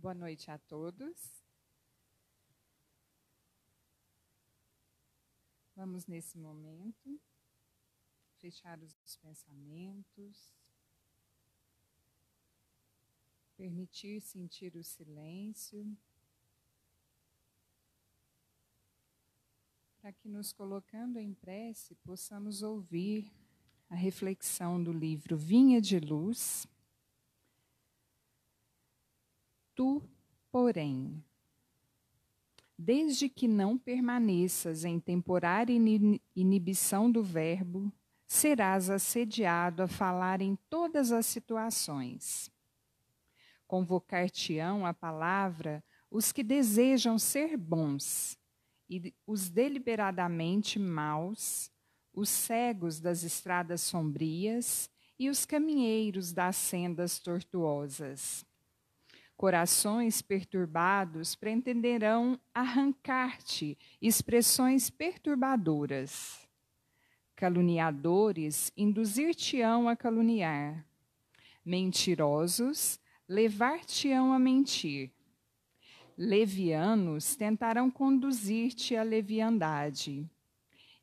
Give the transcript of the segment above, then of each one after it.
Boa noite a todos. Vamos, nesse momento, fechar os pensamentos, permitir sentir o silêncio, para que, nos colocando em prece, possamos ouvir a reflexão do livro Vinha de Luz Tu, porém, desde que não permaneças em temporária inibição do verbo, serás assediado a falar em todas as situações. Convocar-te-ão a palavra os que desejam ser bons, e os deliberadamente maus, os cegos das estradas sombrias e os caminheiros das sendas tortuosas Corações perturbados pretenderão arrancar-te expressões perturbadoras. Caluniadores induzir-te-ão a caluniar. Mentirosos levar-te-ão a mentir. Levianos tentarão conduzir-te à leviandade.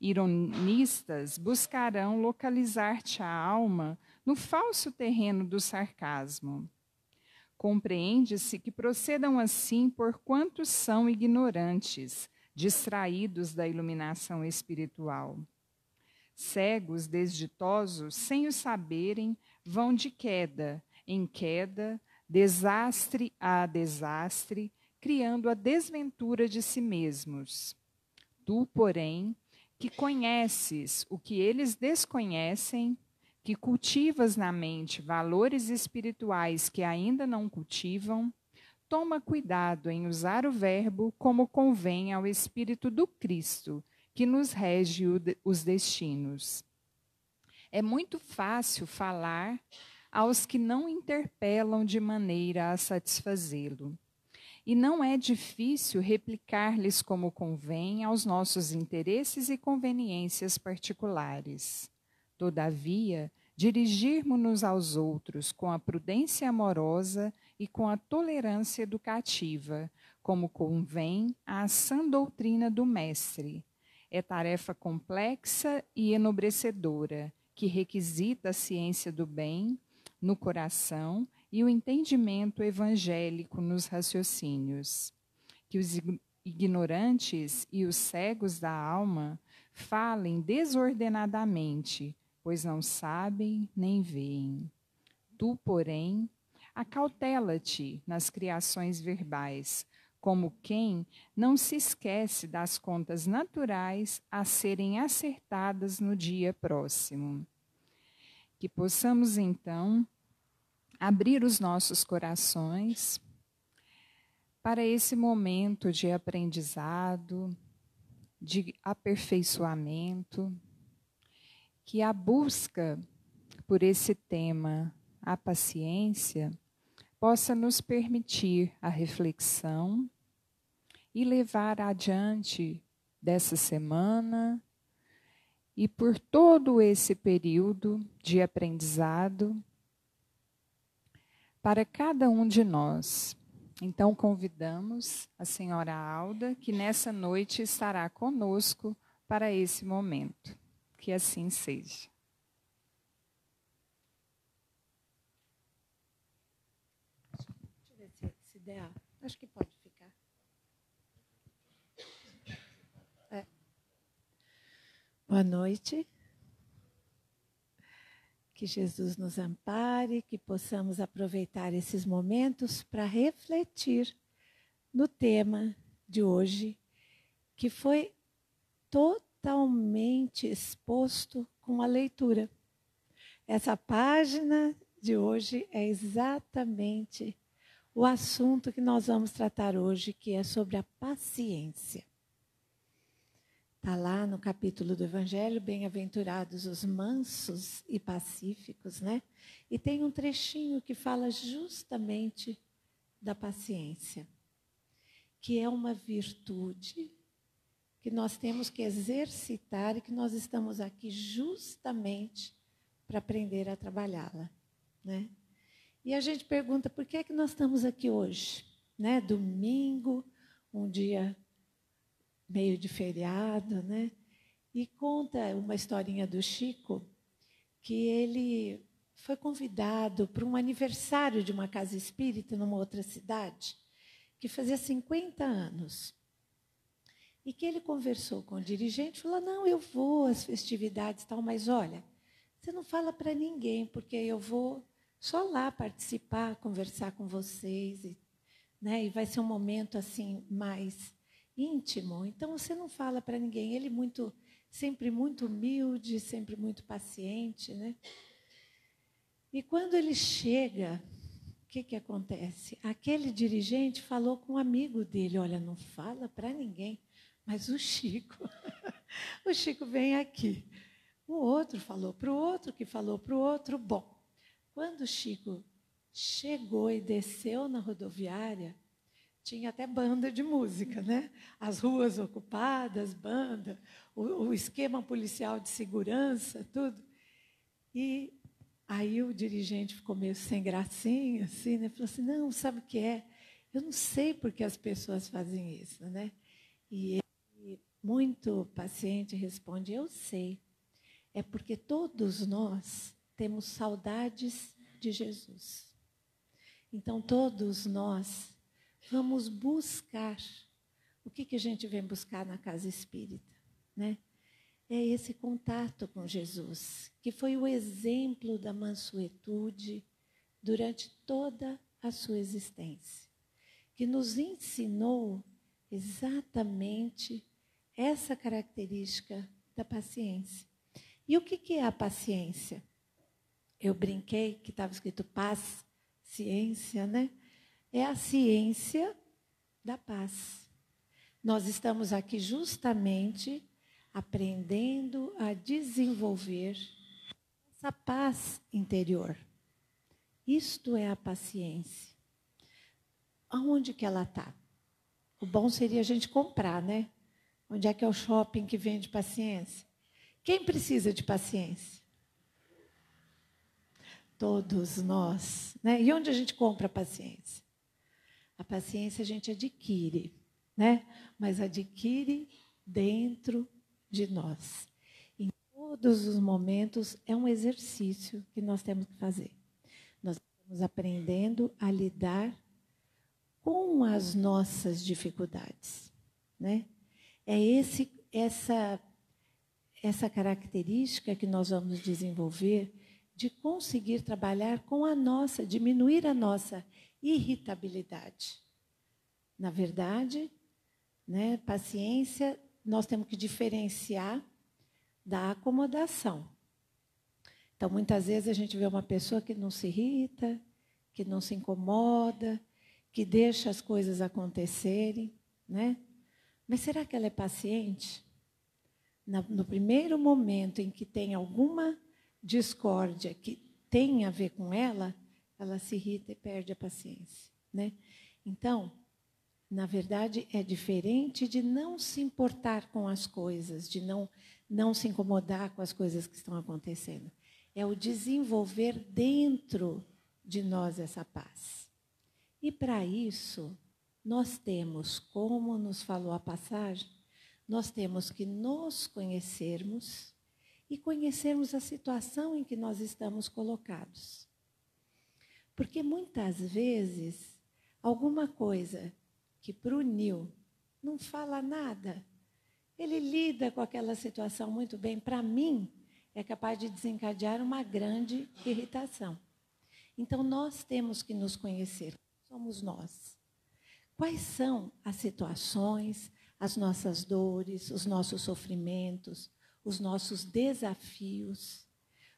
Ironistas buscarão localizar-te a alma no falso terreno do sarcasmo Compreende-se que procedam assim por quantos são ignorantes, distraídos da iluminação espiritual. Cegos, desditosos, sem o saberem, vão de queda em queda, desastre a desastre, criando a desventura de si mesmos. Tu, porém, que conheces o que eles desconhecem, que cultivas na mente valores espirituais que ainda não cultivam, toma cuidado em usar o verbo como convém ao Espírito do Cristo, que nos rege os destinos. É muito fácil falar aos que não interpelam de maneira a satisfazê-lo. E não é difícil replicar-lhes como convém aos nossos interesses e conveniências particulares. Todavia, dirigirmos-nos aos outros com a prudência amorosa e com a tolerância educativa, como convém à sã doutrina do Mestre. É tarefa complexa e enobrecedora, que requisita a ciência do bem no coração e o entendimento evangélico nos raciocínios. Que os ignorantes e os cegos da alma falem desordenadamente, pois não sabem nem veem. Tu, porém, acautela-te nas criações verbais, como quem não se esquece das contas naturais a serem acertadas no dia próximo. Que possamos, então, abrir os nossos corações para esse momento de aprendizado, de aperfeiçoamento, que a busca por esse tema, a paciência, possa nos permitir a reflexão e levar adiante dessa semana e por todo esse período de aprendizado para cada um de nós. Então, convidamos a senhora Alda, que nessa noite estará conosco para esse momento que assim seja. Deixa eu ver se, se der. Acho que pode ficar. É. Boa noite. Que Jesus nos ampare, que possamos aproveitar esses momentos para refletir no tema de hoje, que foi todo totalmente exposto com a leitura. Essa página de hoje é exatamente o assunto que nós vamos tratar hoje, que é sobre a paciência. Está lá no capítulo do Evangelho, bem-aventurados os mansos e pacíficos, né? E tem um trechinho que fala justamente da paciência, que é uma virtude que nós temos que exercitar e que nós estamos aqui justamente para aprender a trabalhá-la, né? E a gente pergunta por que é que nós estamos aqui hoje? né? Domingo, um dia meio de feriado, né? E conta uma historinha do Chico que ele foi convidado para um aniversário de uma casa espírita numa outra cidade, que fazia 50 anos. E que ele conversou com o dirigente, falou: "Não, eu vou às festividades tal, mas olha, você não fala para ninguém, porque eu vou só lá participar, conversar com vocês e, né, e vai ser um momento assim mais íntimo. Então você não fala para ninguém. Ele muito sempre muito humilde, sempre muito paciente, né? E quando ele chega, o que, que acontece? Aquele dirigente falou com um amigo dele: Olha, não fala para ninguém, mas o Chico, o Chico vem aqui. O outro falou para o outro, que falou para o outro. Bom, quando o Chico chegou e desceu na rodoviária, tinha até banda de música, né? As ruas ocupadas, banda, o, o esquema policial de segurança, tudo. E aí o dirigente ficou meio sem gracinha, assim, né? Falou assim: não, sabe o que é? Eu não sei por que as pessoas fazem isso, né? E muito paciente, responde: eu sei. É porque todos nós temos saudades de Jesus. Então, todos nós vamos buscar. O que, que a gente vem buscar na casa espírita? Né? É esse contato com Jesus, que foi o exemplo da mansuetude durante toda a sua existência, que nos ensinou exatamente essa característica da paciência. E o que, é a paciência? Eu brinquei que estava escrito paz, ciência, né? é a ciência da paz. Nós estamos aqui justamente aprendendo a desenvolver essa paz interior. Isto é a paciência. Aonde que ela está? O bom seria a gente comprar, né? Onde é que é o shopping que vende paciência? Quem precisa de paciência? Todos nós. Né? E onde a gente compra paciência? A paciência a gente adquire, né? Mas adquire dentro de nós. Em todos os momentos é um exercício que nós temos que fazer. Nós estamos aprendendo a lidar com as nossas dificuldades, né? É esse essa essa característica que nós vamos desenvolver de conseguir trabalhar com a nossa, diminuir a nossa irritabilidade. Na verdade, né, paciência, nós temos que diferenciar da acomodação. Então, muitas vezes a gente vê uma pessoa que não se irrita, que não se incomoda, que deixa as coisas acontecerem, né? Mas será que ela é paciente? No primeiro momento em que tem alguma discórdia que tem a ver com ela, ela se irrita e perde a paciência, né? Então, na verdade, é diferente de não se importar com as coisas, de não não se incomodar com as coisas que estão acontecendo. É o desenvolver dentro de nós essa paz. E para isso, nós temos, como nos falou a passagem, nós temos que nos conhecermos e conhecermos a situação em que nós estamos colocados. Porque muitas vezes, alguma coisa que para o Nil não fala nada, ele lida com aquela situação muito bem, para mim, é capaz de desencadear uma grande irritação. Então, nós temos que nos conhecer. Somos nós. Quais são as situações, as nossas dores, os nossos sofrimentos, os nossos desafios?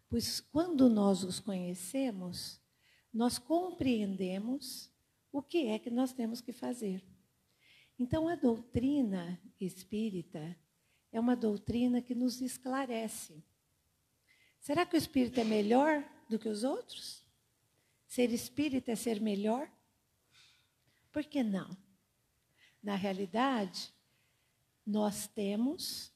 Pois quando nós os conhecemos, nós compreendemos o que é que nós temos que fazer. Então, a doutrina espírita é uma doutrina que nos esclarece. Será que o espírito é melhor do que os outros? Ser espírita é ser melhor? Por que não? Na realidade, nós temos,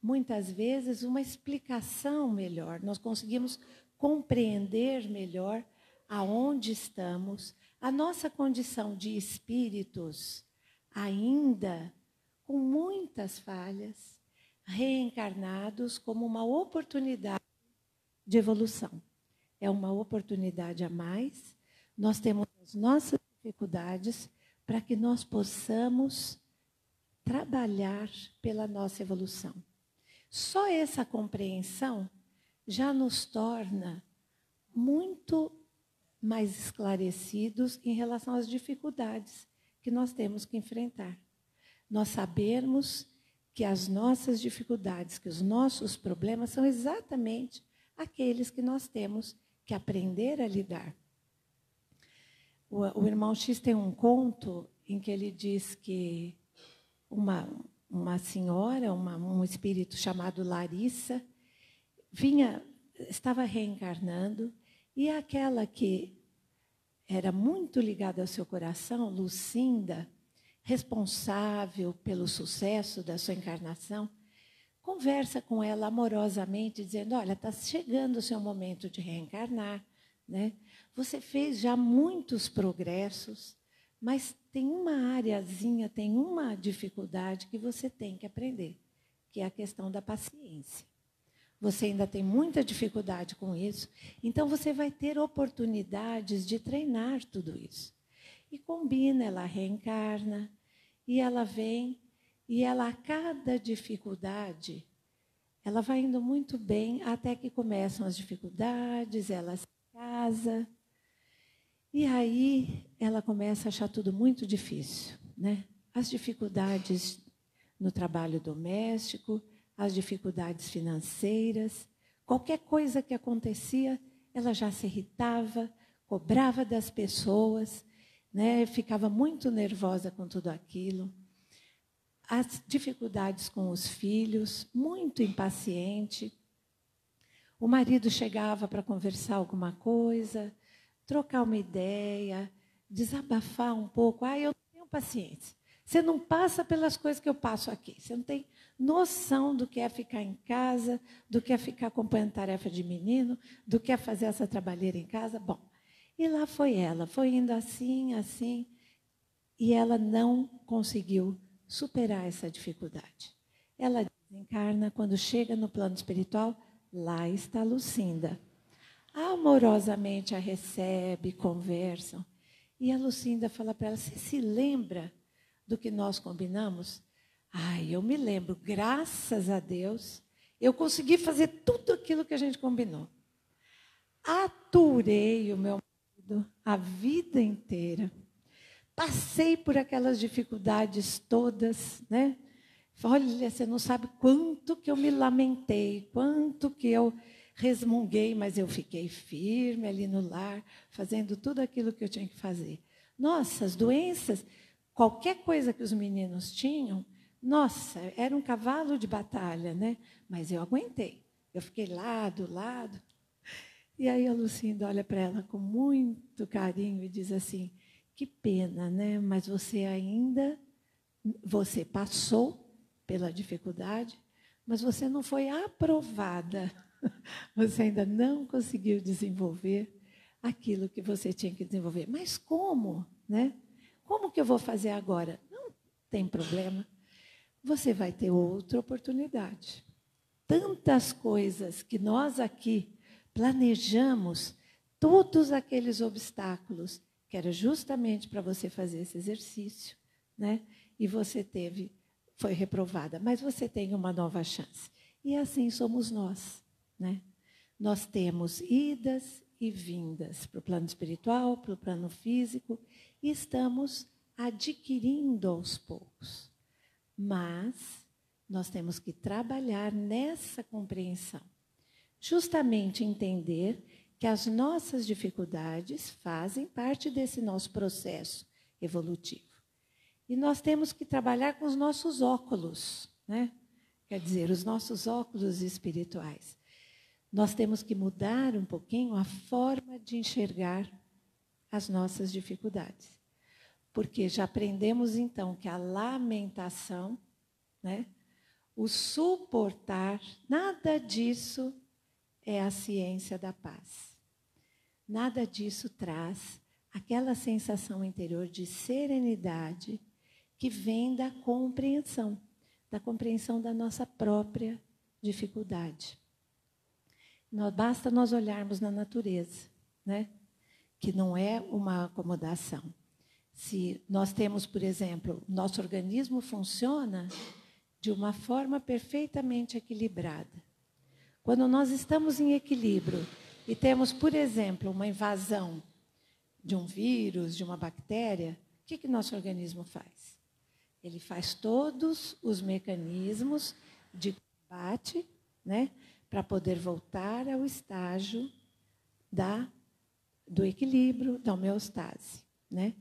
muitas vezes, uma explicação melhor, nós conseguimos compreender melhor aonde estamos, a nossa condição de espíritos ainda com muitas falhas, reencarnados como uma oportunidade de evolução. É uma oportunidade a mais. Nós temos as nossas dificuldades para que nós possamos trabalhar pela nossa evolução. Só essa compreensão já nos torna muito mais esclarecidos em relação às dificuldades que nós temos que enfrentar. Nós sabemos que as nossas dificuldades, que os nossos problemas são exatamente aqueles que nós temos que aprender a lidar. O, o irmão X tem um conto em que ele diz que uma, uma senhora, uma, um espírito chamado Larissa, vinha, estava reencarnando e aquela que era muito ligada ao seu coração, Lucinda, responsável pelo sucesso da sua encarnação, conversa com ela amorosamente, dizendo: Olha, está chegando o seu momento de reencarnar, né? Você fez já muitos progressos, mas tem uma areazinha, tem uma dificuldade que você tem que aprender, que é a questão da paciência. Você ainda tem muita dificuldade com isso, então você vai ter oportunidades de treinar tudo isso. E combina, ela reencarna, e ela vem, e ela, a cada dificuldade, ela vai indo muito bem, até que começam as dificuldades, ela se casa, e aí ela começa a achar tudo muito difícil, né? As dificuldades no trabalho doméstico, as dificuldades financeiras, qualquer coisa que acontecia, ela já se irritava, cobrava das pessoas, né? ficava muito nervosa com tudo aquilo. As dificuldades com os filhos, muito impaciente. O marido chegava para conversar alguma coisa, trocar uma ideia, desabafar um pouco. Ah, eu tenho paciência. Você não passa pelas coisas que eu passo aqui. Você não tem noção do que é ficar em casa, do que é ficar acompanhando tarefa de menino, do que é fazer essa trabalheira em casa. Bom, e lá foi ela, foi indo assim, assim, e ela não conseguiu superar essa dificuldade. Ela desencarna, quando chega no plano espiritual, lá está Lucinda. Amorosamente a recebe, conversam. E a Lucinda fala para ela: Você se lembra do que nós combinamos? Ai, eu me lembro, graças a Deus, eu consegui fazer tudo aquilo que a gente combinou. Aturei o meu marido a vida inteira. Passei por aquelas dificuldades todas, né? Olha, você não sabe quanto que eu me lamentei, quanto que eu resmunguei, mas eu fiquei firme ali no lar, fazendo tudo aquilo que eu tinha que fazer. Nossa, as doenças Qualquer coisa que os meninos tinham, nossa, era um cavalo de batalha, né? Mas eu aguentei. Eu fiquei lá do lado. E aí a Lucinda olha para ela com muito carinho e diz assim: Que pena, né? Mas você ainda você passou pela dificuldade, mas você não foi aprovada. Você ainda não conseguiu desenvolver aquilo que você tinha que desenvolver. Mas como, né? Como que eu vou fazer agora? Não tem problema. Você vai ter outra oportunidade. Tantas coisas que nós aqui planejamos, todos aqueles obstáculos, que era justamente para você fazer esse exercício, né? E você teve, foi reprovada, mas você tem uma nova chance. E assim somos nós, né? Nós temos idas e vindas para o plano espiritual, para o plano físico, e estamos adquirindo aos poucos. Mas nós temos que trabalhar nessa compreensão. Justamente entender que as nossas dificuldades fazem parte desse nosso processo evolutivo. E nós temos que trabalhar com os nossos óculos, né? Quer dizer, os nossos óculos espirituais. Nós temos que mudar um pouquinho a forma de enxergar as nossas dificuldades. Porque já aprendemos então que a lamentação, né, o suportar, nada disso é a ciência da paz. Nada disso traz aquela sensação interior de serenidade que vem da compreensão, da compreensão da nossa própria dificuldade. Nós, basta nós olharmos na natureza, né? que não é uma acomodação. Se nós temos, por exemplo, nosso organismo funciona de uma forma perfeitamente equilibrada. Quando nós estamos em equilíbrio e temos, por exemplo, uma invasão de um vírus, de uma bactéria, o que, que nosso organismo faz? Ele faz todos os mecanismos de combate, né, para poder voltar ao estágio da do equilíbrio, da homeostase, né?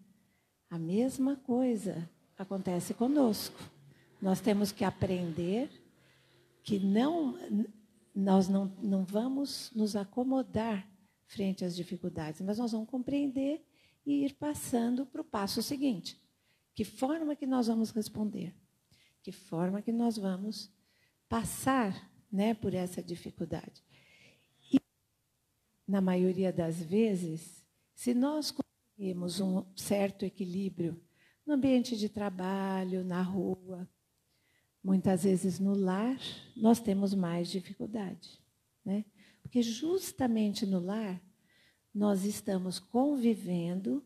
A mesma coisa acontece conosco. Nós temos que aprender que não nós não, não vamos nos acomodar frente às dificuldades, mas nós vamos compreender e ir passando para o passo seguinte. Que forma que nós vamos responder? Que forma que nós vamos passar né, por essa dificuldade? E, na maioria das vezes, se nós conseguimos um certo equilíbrio no ambiente de trabalho, na rua, muitas vezes no lar, nós temos mais dificuldade. Né? Porque justamente no lar, nós estamos convivendo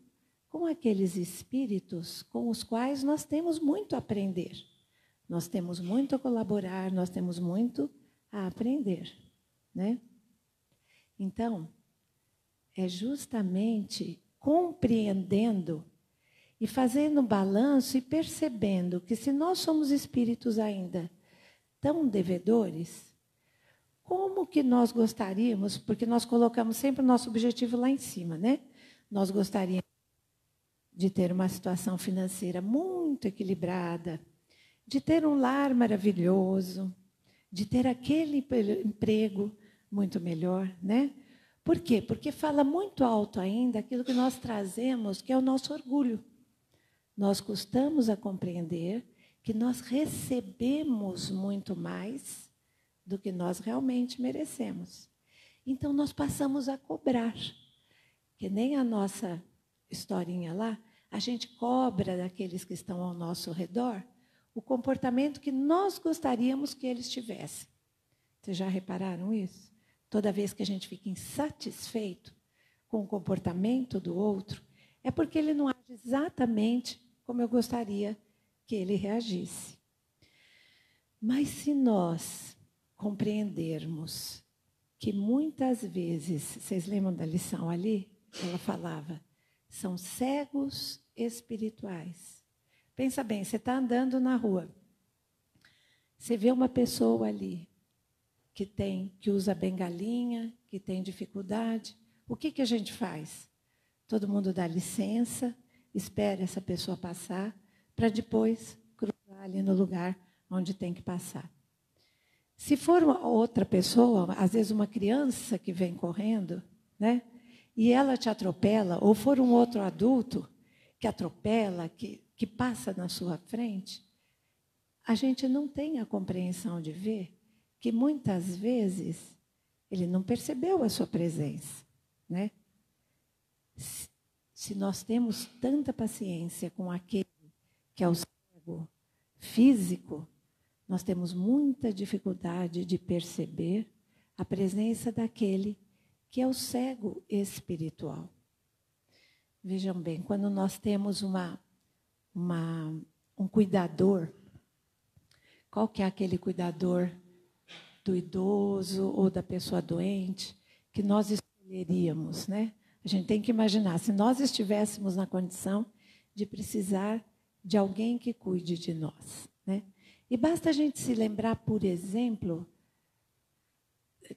com aqueles espíritos com os quais nós temos muito a aprender. Nós temos muito a colaborar, nós temos muito a aprender, né? Então, é justamente compreendendo e fazendo balanço e percebendo que se nós somos espíritos ainda tão devedores, como que nós gostaríamos, porque nós colocamos sempre o nosso objetivo lá em cima, né? Nós gostaríamos de ter uma situação financeira muito equilibrada, de ter um lar maravilhoso, de ter aquele emprego muito melhor, né? Por quê? Porque fala muito alto ainda aquilo que nós trazemos, que é o nosso orgulho. Nós custamos a compreender que nós recebemos muito mais do que nós realmente merecemos. Então nós passamos a cobrar, que nem a nossa historinha lá, a gente cobra daqueles que estão ao nosso redor o comportamento que nós gostaríamos que eles tivessem. Vocês já repararam isso? Toda vez que a gente fica insatisfeito com o comportamento do outro, é porque ele não age exatamente como eu gostaria que ele reagisse. Mas se nós compreendermos que muitas vezes, vocês lembram da lição ali? Ela falava, são cegos espirituais. Pensa bem, você está andando na rua. Você vê uma pessoa ali que tem, que usa bengalinha, que tem dificuldade. O que, que a gente faz? Todo mundo dá licença, espera essa pessoa passar, para depois cruzar ali no lugar onde tem que passar. Se for outra pessoa, às vezes uma criança que vem correndo, né? e ela te atropela, ou for um outro adulto que atropela, que, que passa na sua frente, a gente não tem a compreensão de ver que muitas vezes ele não percebeu a sua presença, né? Se nós temos tanta paciência com aquele que é o cego físico, nós temos muita dificuldade de perceber a presença daquele que é o cego espiritual. Vejam bem, quando nós temos uma, uma, um cuidador, qual que é aquele cuidador do idoso ou da pessoa doente que nós escolheríamos, né? A gente tem que imaginar, se nós estivéssemos na condição de precisar de alguém que cuide de nós, né? E basta a gente se lembrar, por exemplo,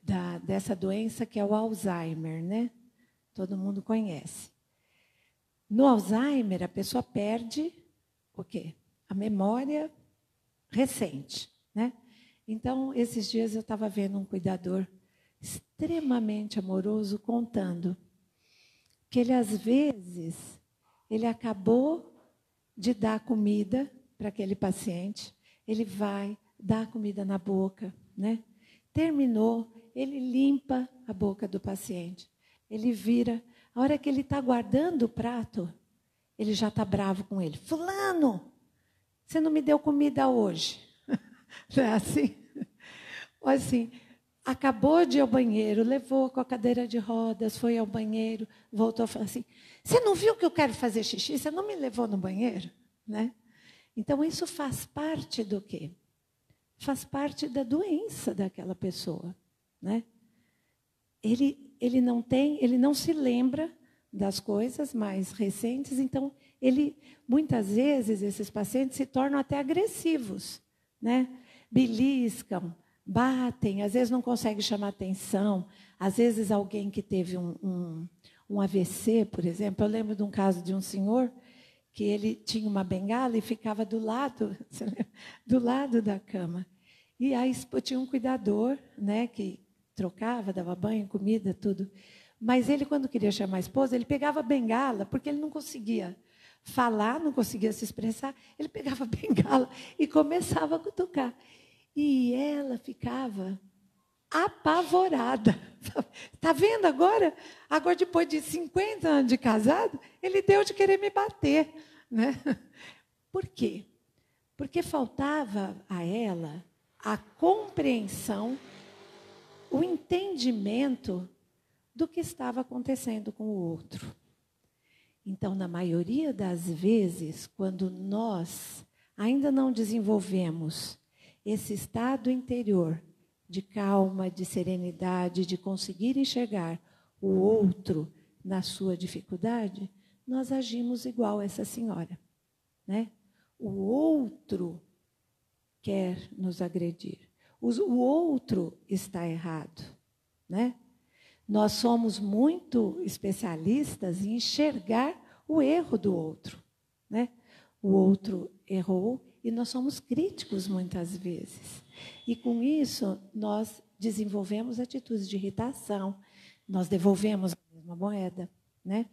da, dessa doença que é o Alzheimer, né? Todo mundo conhece. No Alzheimer, a pessoa perde o quê? A memória recente, né? Então, esses dias eu estava vendo um cuidador extremamente amoroso contando que ele às vezes ele acabou de dar comida para aquele paciente, ele vai dar comida na boca, né? Terminou, ele limpa a boca do paciente. Ele vira A hora que ele está guardando o prato, ele já está bravo com ele. Fulano, você não me deu comida hoje. Não é assim? Ou assim, acabou de ir ao banheiro, levou com a cadeira de rodas, foi ao banheiro, voltou a falar assim: Você não viu que eu quero fazer xixi? Você não me levou no banheiro? Né? Então, isso faz parte do quê? Faz parte da doença daquela pessoa. Né? Ele, ele não tem, ele não se lembra das coisas mais recentes, então ele muitas vezes esses pacientes se tornam até agressivos, né? Beliscam, batem, às vezes não conseguem chamar atenção, às vezes alguém que teve um, um, um AVC, por exemplo, eu lembro de um caso de um senhor que ele tinha uma bengala e ficava do lado, do lado da cama. E aí tinha um cuidador, né, que trocava, dava banho, comida, tudo. Mas ele, quando queria chamar a esposa, ele pegava a bengala, porque ele não conseguia falar, não conseguia se expressar. Ele pegava a bengala e começava a cutucar. E ela ficava apavorada. Está vendo agora? Agora, depois de 50 anos de casado, ele deu de querer me bater. Né? Por quê? Porque faltava a ela a compreensão, o entendimento do que estava acontecendo com o outro. Então, na maioria das vezes, quando nós ainda não desenvolvemos esse estado interior de calma, de serenidade, de conseguir enxergar o outro na sua dificuldade, nós agimos igual essa senhora, né? O outro quer nos agredir. O outro está errado, né? Nós somos muito especialistas em enxergar o erro do outro, né? O outro errou e nós somos críticos muitas vezes. E com isso, nós desenvolvemos atitudes de irritação, nós devolvemos a mesma moeda, né?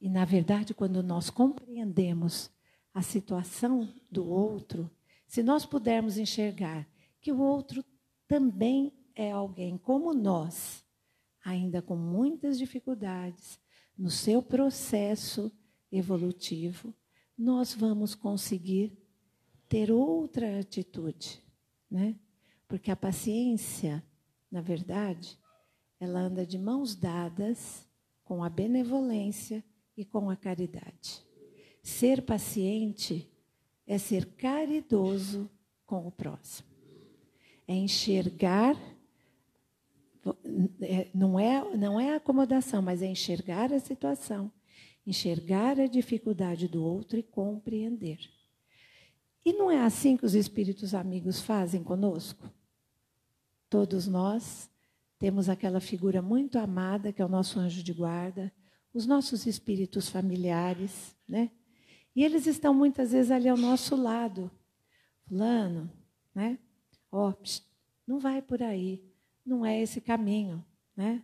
E na verdade, quando nós compreendemos a situação do outro, se nós pudermos enxergar que o outro também é alguém como nós, ainda com muitas dificuldades no seu processo evolutivo, nós vamos conseguir ter outra atitude, né? Porque a paciência, na verdade, ela anda de mãos dadas com a benevolência e com a caridade. Ser paciente é ser caridoso com o próximo. É enxergar não é não é acomodação, mas é enxergar a situação, enxergar a dificuldade do outro e compreender. E não é assim que os espíritos amigos fazem conosco? Todos nós temos aquela figura muito amada que é o nosso anjo de guarda, os nossos espíritos familiares, né? E eles estão muitas vezes ali ao nosso lado. Fulano, né? Ó, oh, não vai por aí, não é esse caminho, né?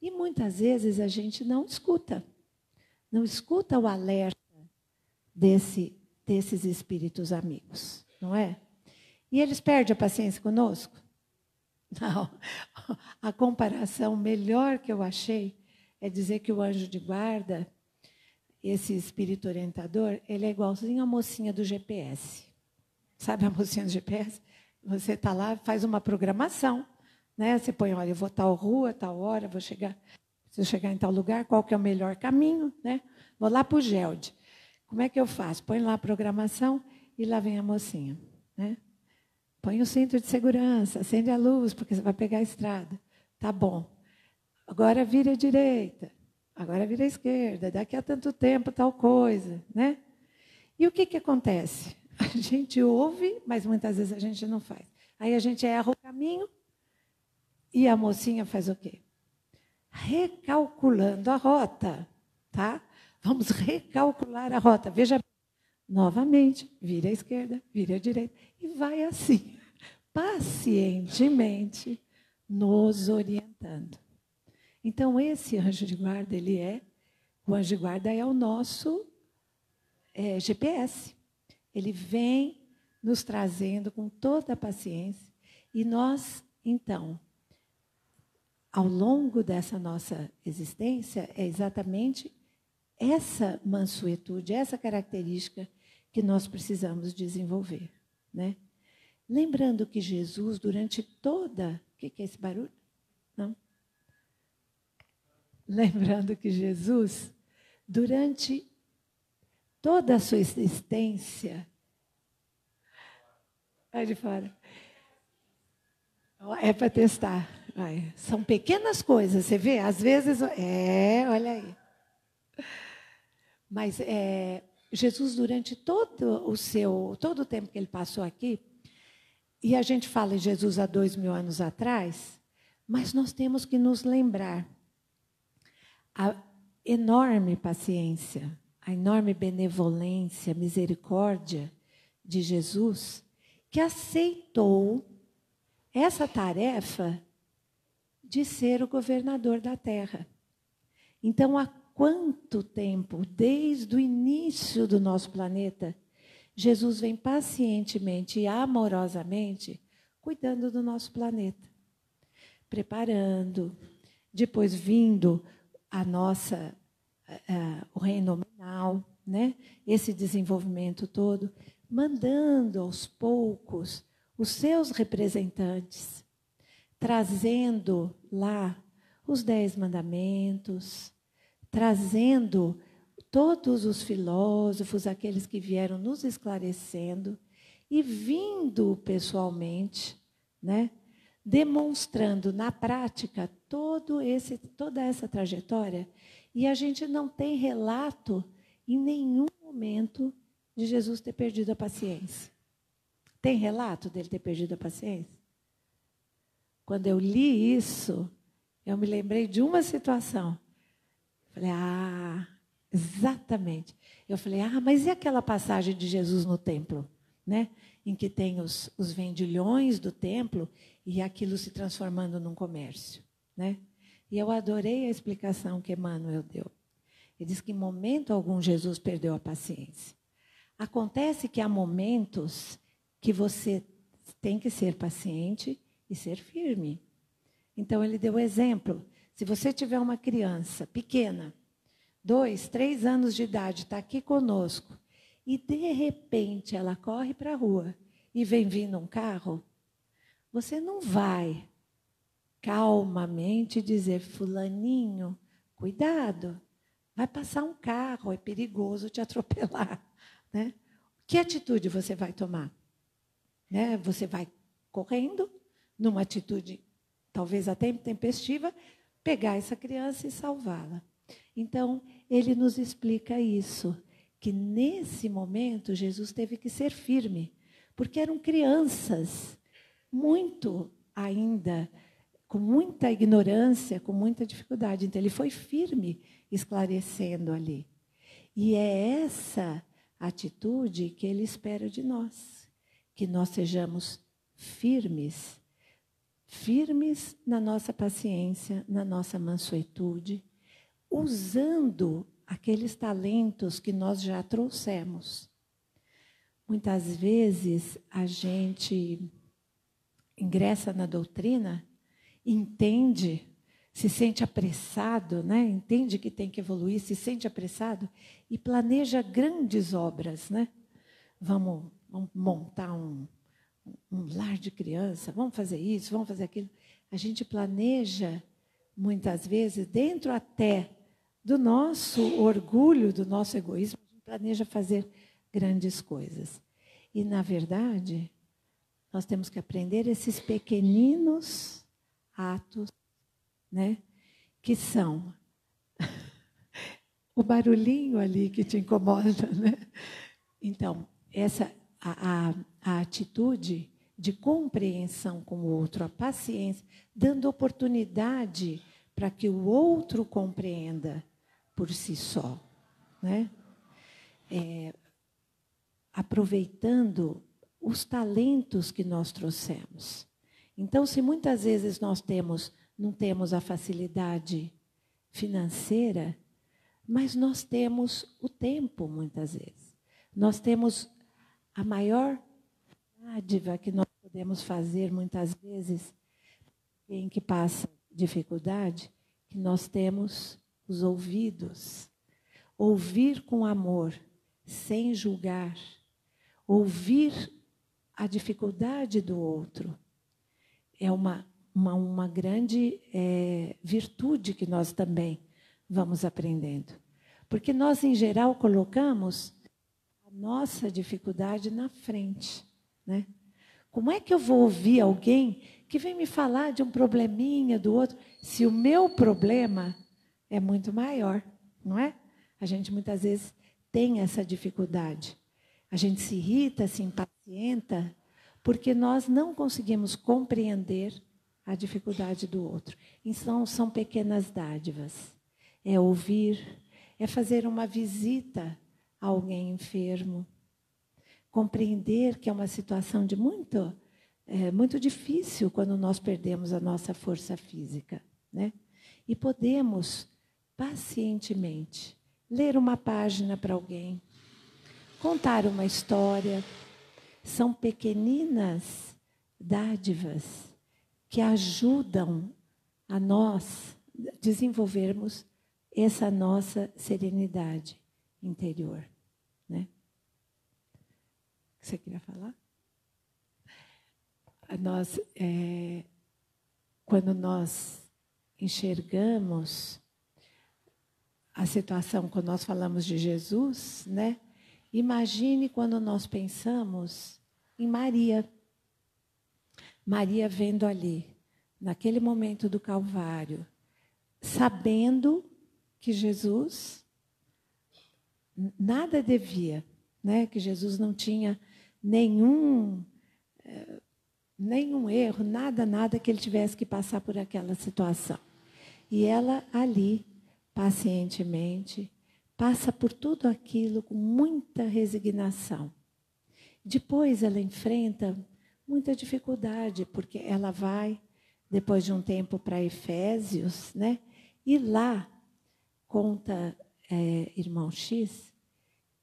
E muitas vezes a gente não escuta. Não escuta o alerta desse desses espíritos amigos, não é? E eles perdem a paciência conosco? Não. A comparação melhor que eu achei é dizer que o anjo de guarda, esse espírito orientador, ele é igualzinho a mocinha do GPS. Sabe a mocinha do GPS? Você está lá, faz uma programação. Né? Você põe, olha, eu vou tal rua, tal hora, vou chegar, preciso chegar em tal lugar, qual que é o melhor caminho, né? Vou lá para o GELD. Como é que eu faço? Põe lá a programação e lá vem a mocinha. Né? Põe o cinto de segurança, acende a luz, porque você vai pegar a estrada. Tá bom. Agora vira à direita, agora vira à esquerda, daqui a tanto tempo tal coisa. Né? E o que, que acontece? A gente ouve, mas muitas vezes a gente não faz. Aí a gente erra o caminho e a mocinha faz o quê? Recalculando a rota, tá? Vamos recalcular a rota. Veja, novamente, vira à esquerda, vira à direita. E vai assim, pacientemente, nos orientando. Então, esse anjo de guarda, ele é, o anjo de guarda é o nosso é, GPS. Ele vem nos trazendo com toda a paciência. E nós, então, ao longo dessa nossa existência é exatamente essa mansuetude, essa característica que nós precisamos desenvolver, né? Lembrando que Jesus, durante toda. O que, que é esse barulho? Não? Lembrando que Jesus, durante toda a sua existência. Vai de fora. É para testar. Vai. São pequenas coisas, você vê? Às vezes. É, olha aí. Mas é, Jesus, durante todo o seu, todo o tempo que ele passou aqui, e a gente fala em Jesus há dois mil anos atrás, mas nós temos que nos lembrar a enorme paciência, a enorme benevolência, misericórdia de Jesus, que aceitou essa tarefa de ser o governador da terra. Então, há quanto tempo, desde o início do nosso planeta, Jesus vem pacientemente e amorosamente cuidando do nosso planeta, preparando, depois vindo a nossa uh, o reino nominal, né? Esse desenvolvimento todo, mandando aos poucos os seus representantes, trazendo lá os dez mandamentos, trazendo todos os filósofos, aqueles que vieram nos esclarecendo e vindo pessoalmente, né, demonstrando na prática todo esse, toda essa trajetória. E a gente não tem relato em nenhum momento de Jesus ter perdido a paciência. Tem relato dele ter perdido a paciência? Quando eu li isso, eu me lembrei de uma situação. Falei, ah, Exatamente. Eu falei, ah, mas e aquela passagem de Jesus no templo? Né? Em que tem os, os vendilhões do templo e aquilo se transformando num comércio. Né? E eu adorei a explicação que Emmanuel deu. Ele diz que em momento algum Jesus perdeu a paciência. Acontece que há momentos que você tem que ser paciente e ser firme. Então ele deu exemplo. Se você tiver uma criança pequena dois, três anos de idade, está aqui conosco, e de repente ela corre para a rua e vem vindo um carro, você não vai calmamente dizer, Fulaninho, cuidado, vai passar um carro, é perigoso te atropelar. Né? Que atitude você vai tomar? Né? Você vai correndo, numa atitude talvez até tempestiva, pegar essa criança e salvá-la. Então, ele nos explica isso, que nesse momento Jesus teve que ser firme, porque eram crianças, muito ainda, com muita ignorância, com muita dificuldade. Então, ele foi firme, esclarecendo ali. E é essa atitude que ele espera de nós, que nós sejamos firmes, firmes na nossa paciência, na nossa mansuetude usando aqueles talentos que nós já trouxemos. Muitas vezes a gente ingressa na doutrina, entende, se sente apressado, né? entende que tem que evoluir, se sente apressado e planeja grandes obras. Né? Vamos, vamos montar um, um lar de criança, vamos fazer isso, vamos fazer aquilo. A gente planeja, muitas vezes, dentro até do nosso orgulho, do nosso egoísmo, a gente planeja fazer grandes coisas. E, na verdade, nós temos que aprender esses pequeninos atos, né? Que são o barulhinho ali que te incomoda, né? Então, essa a, a, a atitude de compreensão com o outro, a paciência, dando oportunidade para que o outro compreenda por si só, né? É, aproveitando os talentos que nós trouxemos. Então, se muitas vezes nós temos, não temos a facilidade financeira, mas nós temos o tempo, muitas vezes. Nós temos a maior dádiva que nós podemos fazer, muitas vezes, em que passa dificuldade que nós temos os ouvidos. Ouvir com amor, sem julgar. Ouvir a dificuldade do outro. É uma, uma, uma grande é, virtude que nós também vamos aprendendo. Porque nós, em geral, colocamos a nossa dificuldade na frente. Né? Como é que eu vou ouvir alguém que vem me falar de um probleminha do outro, se o meu problema é muito maior, não é? A gente muitas vezes tem essa dificuldade. A gente se irrita, se impacienta, porque nós não conseguimos compreender a dificuldade do outro. Então, são pequenas dádivas. É ouvir, é fazer uma visita a alguém enfermo, compreender que é uma situação de muito é muito difícil quando nós perdemos a nossa força física, né? E podemos pacientemente ler uma página para alguém, contar uma história. São pequeninas dádivas que ajudam a nós desenvolvermos essa nossa serenidade interior? Você queria falar? nós, é, quando nós enxergamos a situação, quando nós falamos de Jesus, né? Imagine quando nós pensamos em Maria. Maria vendo ali, naquele momento do Calvário, sabendo que Jesus nada devia, né? Que Jesus não tinha nenhum é, nenhum erro, nada, nada que ele tivesse que passar por aquela situação. E ela ali, pacientemente, passa por tudo aquilo com muita resignação. Depois ela enfrenta muita dificuldade, porque ela vai, depois de um tempo, para Efésios, né? E lá conta é, irmão X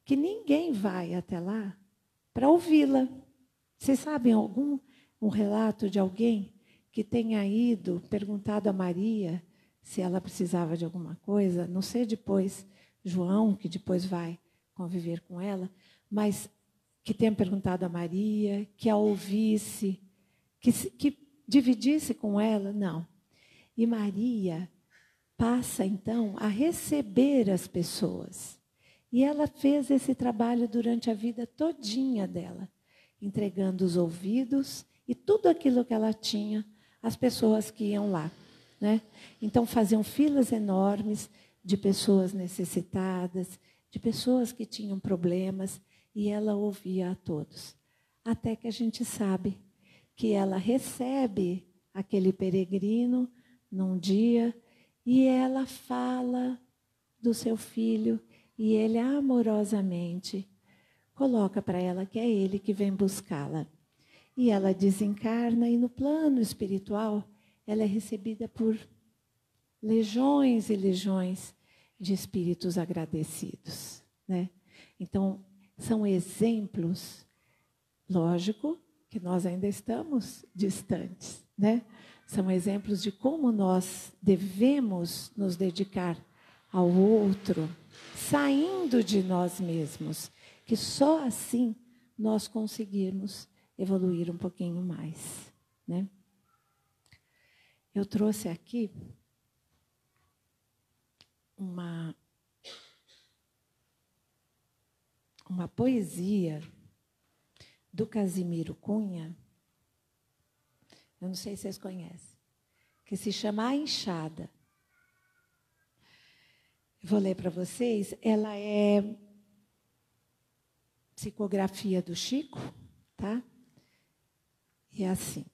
que ninguém vai até lá para ouvi-la. Vocês sabem algum um relato de alguém que tenha ido, perguntado a Maria se ela precisava de alguma coisa, não sei depois, João, que depois vai conviver com ela, mas que tenha perguntado a Maria, que a ouvisse, que, que dividisse com ela, não. E Maria passa então a receber as pessoas. E ela fez esse trabalho durante a vida todinha dela, entregando os ouvidos e tudo aquilo que ela tinha, as pessoas que iam lá. Né? Então faziam filas enormes de pessoas necessitadas, de pessoas que tinham problemas, e ela ouvia a todos. Até que a gente sabe que ela recebe aquele peregrino num dia e ela fala do seu filho e ele amorosamente coloca para ela que é ele que vem buscá-la. E ela desencarna, e no plano espiritual, ela é recebida por legiões e legiões de espíritos agradecidos. Né? Então, são exemplos, lógico que nós ainda estamos distantes, né? São exemplos de como nós devemos nos dedicar ao outro, saindo de nós mesmos, que só assim nós conseguirmos evoluir um pouquinho mais. Né? Eu trouxe aqui uma, uma poesia do Casimiro Cunha, eu não sei se vocês conhecem, que se chama A Enxada. Vou ler para vocês. Ela é psicografia do Chico, tá? E é assim: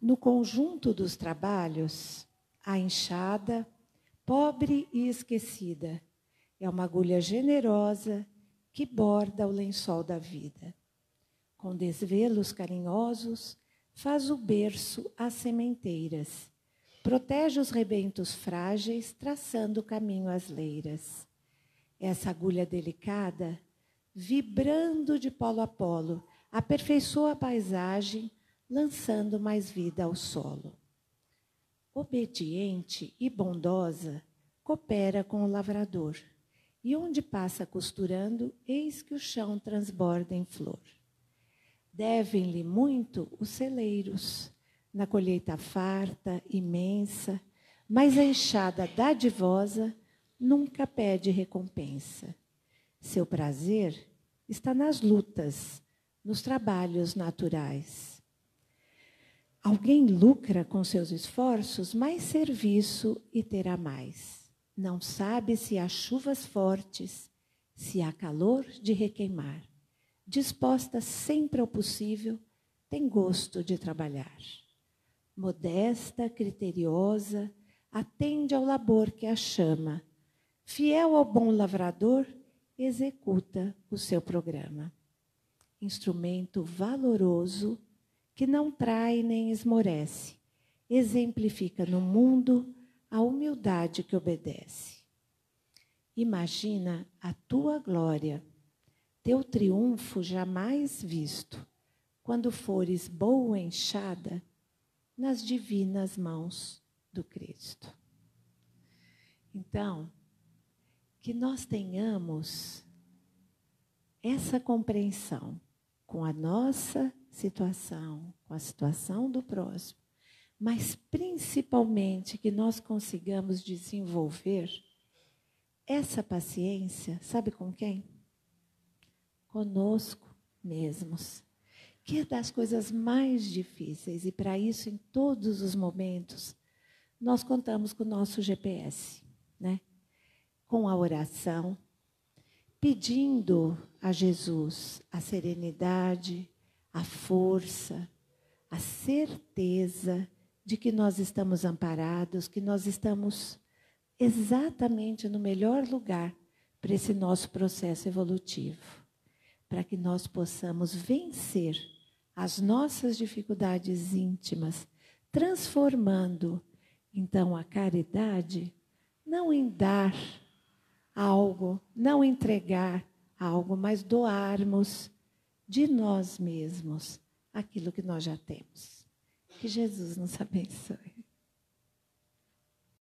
no conjunto dos trabalhos, a enxada, pobre e esquecida, é uma agulha generosa que borda o lençol da vida. Com desvelos carinhosos, faz o berço às sementeiras, protege os rebentos frágeis, traçando o caminho às leiras. Essa agulha delicada, vibrando de polo a polo, aperfeiçoa a paisagem, lançando mais vida ao solo. obediente e bondosa, coopera com o lavrador. E onde passa costurando, eis que o chão transborda em flor. Devem-lhe muito os celeiros, na colheita farta, imensa, mas a enxada dadivosa nunca pede recompensa. Seu prazer está nas lutas, nos trabalhos naturais. Alguém lucra com seus esforços, mais serviço e terá mais. Não sabe se há chuvas fortes, se há calor de requeimar. Disposta sempre ao possível, tem gosto de trabalhar. Modesta, criteriosa, atende ao labor que a chama. Fiel ao bom lavrador, executa o seu programa. Instrumento valoroso que não trai nem esmorece, exemplifica no mundo a humildade que obedece. Imagina a tua glória, teu triunfo jamais visto, quando fores boa enxada nas divinas mãos do Cristo. Então, que nós tenhamos essa compreensão com a nossa situação, com a situação do próximo, mas principalmente que nós consigamos desenvolver essa paciência, sabe com quem? Conosco mesmos. Que é das coisas mais difíceis, e para isso, em todos os momentos, nós contamos com o nosso GPS, né? com a oração, pedindo a Jesus a serenidade, a força, a certeza de que nós estamos amparados, que nós estamos exatamente no melhor lugar para esse nosso processo evolutivo, para que nós possamos vencer as nossas dificuldades íntimas, transformando então a caridade não em dar algo, não entregar algo, mas doarmos de nós mesmos aquilo que nós já temos. Que Jesus nos abençoe.